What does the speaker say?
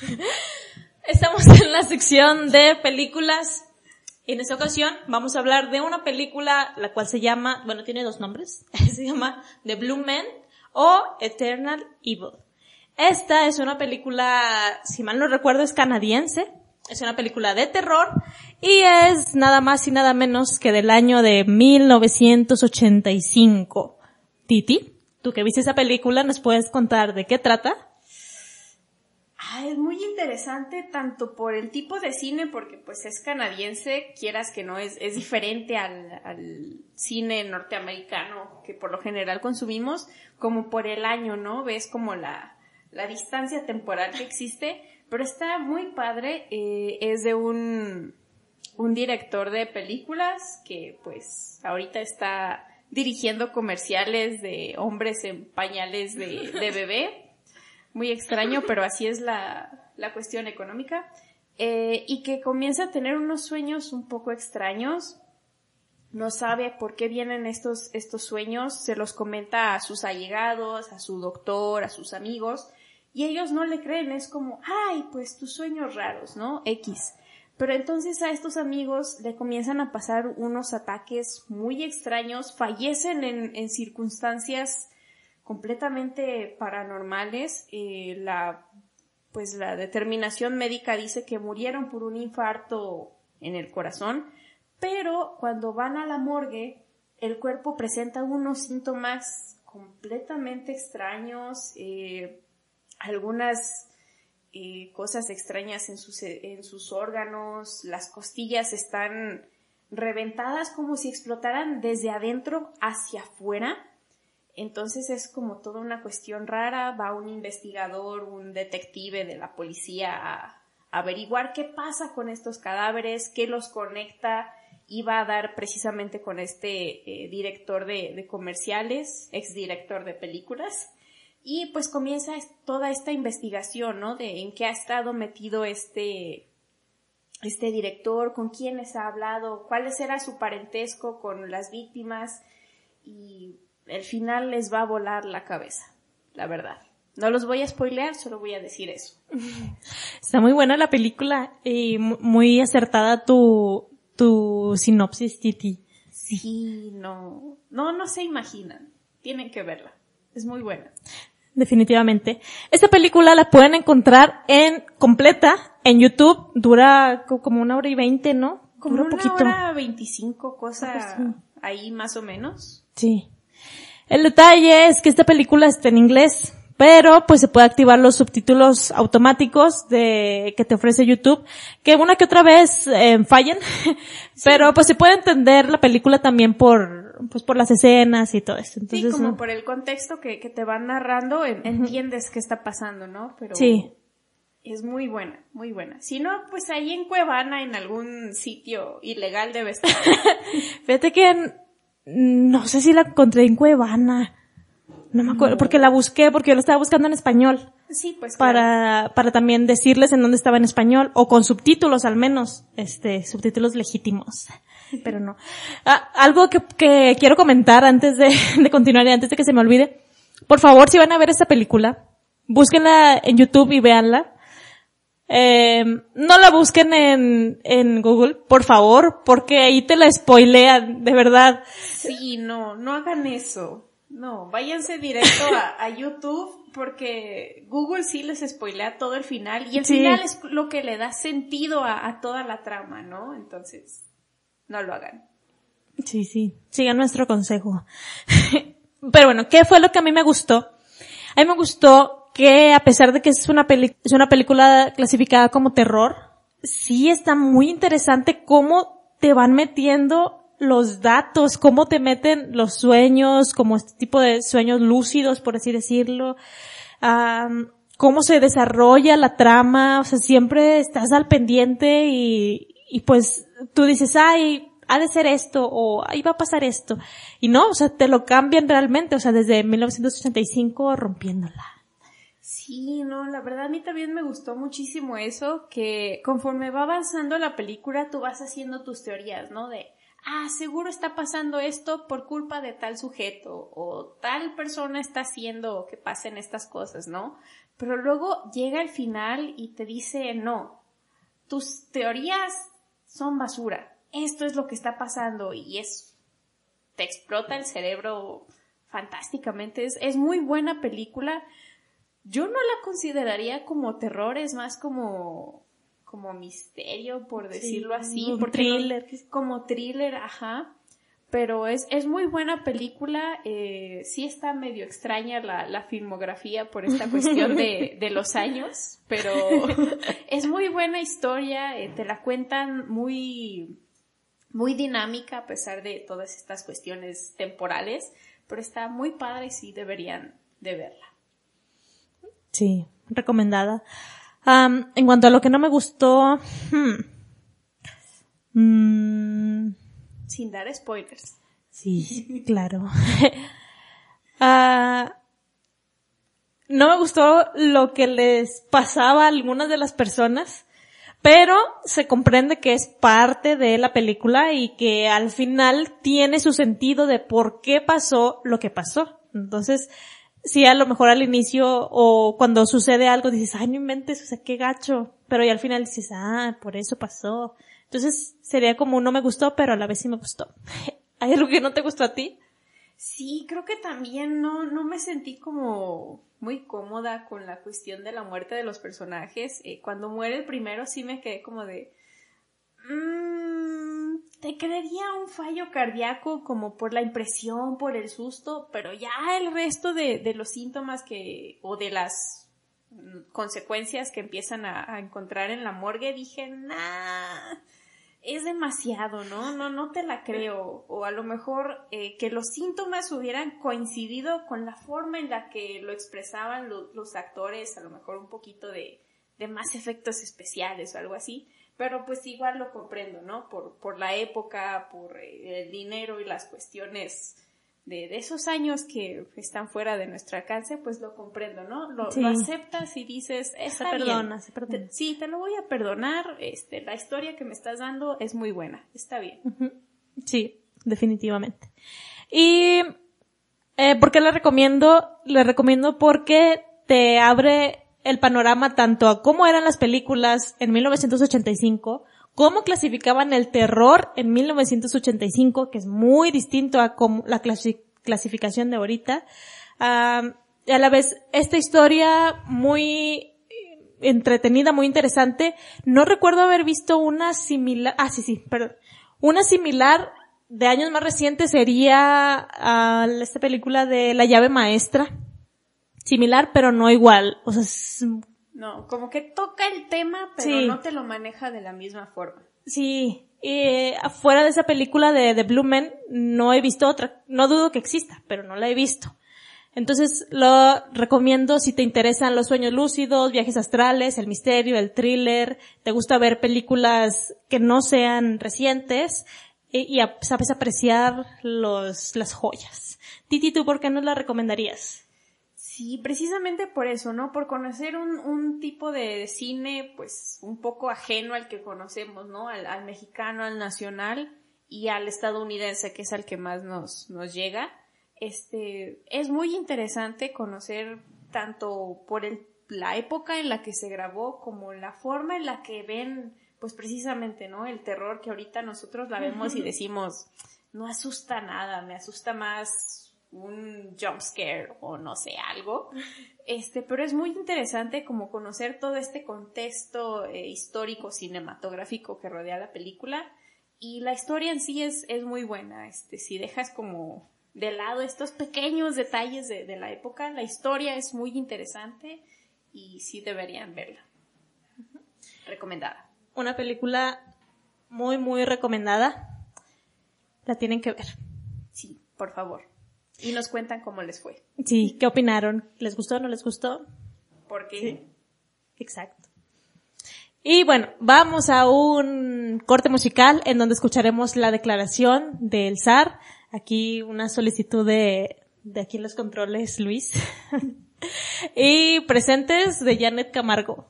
Estamos en la sección de películas. En esta ocasión vamos a hablar de una película la cual se llama, bueno, tiene dos nombres. se llama The Blue Man o Eternal Evil. Esta es una película, si mal no recuerdo, es canadiense. Es una película de terror y es nada más y nada menos que del año de 1985. Titi, tú que viste esa película, ¿nos puedes contar de qué trata? Ah, es muy interesante tanto por el tipo de cine, porque pues es canadiense, quieras que no, es, es diferente al, cine norteamericano que por lo general consumimos, como por el año, ¿no? Ves como la, la distancia temporal que existe, pero está muy padre, eh, es de un, un director de películas que pues ahorita está dirigiendo comerciales de hombres en pañales de, de bebé. Muy extraño, pero así es la, la cuestión económica. Eh, y que comienza a tener unos sueños un poco extraños. No sabe por qué vienen estos, estos sueños. Se los comenta a sus allegados, a su doctor, a sus amigos. Y ellos no le creen. Es como, ay, pues tus sueños raros, ¿no? X. Pero entonces a estos amigos le comienzan a pasar unos ataques muy extraños, fallecen en, en circunstancias completamente paranormales. La, pues la determinación médica dice que murieron por un infarto en el corazón, pero cuando van a la morgue, el cuerpo presenta unos síntomas completamente extraños, eh, algunas eh, cosas extrañas en sus, en sus órganos, las costillas están reventadas como si explotaran desde adentro hacia afuera. Entonces es como toda una cuestión rara, va un investigador, un detective de la policía a averiguar qué pasa con estos cadáveres, qué los conecta y va a dar precisamente con este eh, director de, comerciales, exdirector de películas, y pues comienza toda esta investigación, ¿no? De en qué ha estado metido este, este director, con quiénes ha hablado, cuál era su parentesco con las víctimas y el final les va a volar la cabeza, la verdad. No los voy a spoilear, solo voy a decir eso. Está muy buena la película y muy acertada tu, tu sinopsis, Titi. Sí, no, no, no se imaginan. Tienen que verla. Es muy buena definitivamente. Esta película la pueden encontrar en completa en YouTube. Dura como una hora y veinte, ¿no? Como Dura una poquito. hora veinticinco, cosa ahí más o menos. Sí. El detalle es que esta película está en inglés, pero pues se puede activar los subtítulos automáticos de que te ofrece YouTube, que una que otra vez eh, fallan, pero pues se puede entender la película también por pues por las escenas y todo eso. Entonces, sí, como por el contexto que, que te van narrando, entiendes qué está pasando, ¿no? Pero sí. Es muy buena, muy buena. Si no, pues ahí en Cuevana, en algún sitio ilegal debe estar. Fíjate que no sé si la encontré en Cuevana. No me acuerdo, porque la busqué, porque yo la estaba buscando en español. Sí, pues. Para, para también decirles en dónde estaba en español, o con subtítulos al menos, este, subtítulos legítimos pero no. Ah, algo que, que, quiero comentar antes de, de continuar y antes de que se me olvide. Por favor, si van a ver esta película, búsquenla en YouTube y véanla. Eh, no la busquen en, en Google, por favor, porque ahí te la spoilean, de verdad. Sí, no, no hagan eso. No, váyanse directo a, a YouTube porque Google sí les spoilea todo el final y el sí. final es lo que le da sentido a, a toda la trama, ¿no? Entonces no lo hagan. Sí, sí, sigan nuestro consejo. Pero bueno, ¿qué fue lo que a mí me gustó? A mí me gustó que a pesar de que es una, peli es una película clasificada como terror, sí está muy interesante cómo te van metiendo los datos, cómo te meten los sueños, como este tipo de sueños lúcidos, por así decirlo, cómo se desarrolla la trama, o sea, siempre estás al pendiente y, y pues tú dices, ay, ha de ser esto o ahí va a pasar esto. Y no, o sea, te lo cambian realmente, o sea, desde 1985 rompiéndola. Sí, no, la verdad a mí también me gustó muchísimo eso, que conforme va avanzando la película tú vas haciendo tus teorías, ¿no? De, ah, seguro está pasando esto por culpa de tal sujeto o tal persona está haciendo que pasen estas cosas, ¿no? Pero luego llega el final y te dice, no, tus teorías son basura, esto es lo que está pasando y es, te explota el cerebro fantásticamente, es, es muy buena película. Yo no la consideraría como terror, es más como como misterio, por decirlo así. Un thriller. como thriller, ajá. Pero es, es muy buena película. Eh, sí está medio extraña la, la filmografía por esta cuestión de, de, los años, pero es muy buena historia. Eh, te la cuentan muy, muy dinámica a pesar de todas estas cuestiones temporales. Pero está muy padre y sí deberían de verla. Sí, recomendada en cuanto a lo que no me gustó, hmm, mm, sin dar spoilers. Sí, claro. Ah, no me gustó lo que les pasaba a algunas de las personas, pero se comprende que es parte de la película y que al final tiene su sentido de por qué pasó lo que pasó. Entonces, sí, a lo mejor al inicio o cuando sucede algo dices, ay, no inventes, o sea, qué gacho. Pero y al final dices, ah, por eso pasó. Entonces sería como no me gustó, pero a la vez sí me gustó. ¿Hay algo que no te gustó a ti? Sí, creo que también no, no me sentí como muy cómoda con la cuestión de la muerte de los personajes. Eh, cuando muere el primero sí me quedé como de... Mmm, te creería un fallo cardíaco como por la impresión, por el susto, pero ya el resto de, de los síntomas que, o de las consecuencias que empiezan a, encontrar en la morgue, dije, nah, es demasiado, ¿no? No, no te la creo. O a lo mejor eh, que los síntomas hubieran coincidido con la forma en la que lo expresaban los actores, a lo mejor un poquito de, de más efectos especiales o algo así pero pues igual lo comprendo, ¿no? Por, por la época, por eh, el dinero y las cuestiones de, de, esos años que están fuera de nuestro alcance, pues lo comprendo, ¿no? Lo, aceptas y dices, está se perdona, se perdona. sí, te lo voy a perdonar, este, la historia que me estás dando es muy buena, está bien. Sí, definitivamente. Y, eh, ¿por qué la recomiendo? Le recomiendo porque te abre el panorama tanto a cómo eran las películas en 1985, cómo clasificaban el terror en 1985, que es muy distinto a la clasificación de ahorita. y a la vez, esta historia muy entretenida, muy interesante. No recuerdo haber visto una similar, ah, sí, sí, perdón. Una similar de años más recientes sería esta película de La llave maestra, similar, pero no igual. O sea, no, como que toca el tema, pero no te lo maneja de la misma forma. Sí, y afuera de esa película de, The Blue no he visto otra. No dudo que exista, pero no la he visto. Entonces lo recomiendo si te interesan los sueños lúcidos, viajes astrales, el misterio, el thriller, te gusta ver películas que no sean recientes y, y sabes apreciar los, las joyas. Titi, ¿tú por qué no la recomendarías? Sí, precisamente por eso, ¿no? Por conocer un, un tipo de cine, pues, un poco ajeno al que conocemos, ¿no? Al, al, mexicano, al nacional y al estadounidense, que es al que más nos, nos llega. Este, es muy interesante conocer tanto por el, la época en la que se grabó como la forma en la que ven, pues precisamente, ¿no? El terror que ahorita nosotros la vemos y decimos, no asusta nada, me asusta más un jump scare o no sé, algo. Este, pero es muy interesante como conocer todo este contexto eh, histórico cinematográfico que rodea la película y la historia en sí es, es muy buena. Este, si dejas como de lado estos pequeños detalles de, de la época, la historia es muy interesante y sí deberían verla. Recomendada. Una película muy, muy recomendada. La tienen que ver. Sí, por favor. Y nos cuentan cómo les fue. Sí, ¿qué opinaron? ¿Les gustó o no les gustó? ¿Por qué? Exacto. Y bueno, vamos a un corte musical en donde escucharemos la declaración del SAR. Aquí una solicitud de, de aquí en los controles, Luis. y presentes de Janet Camargo.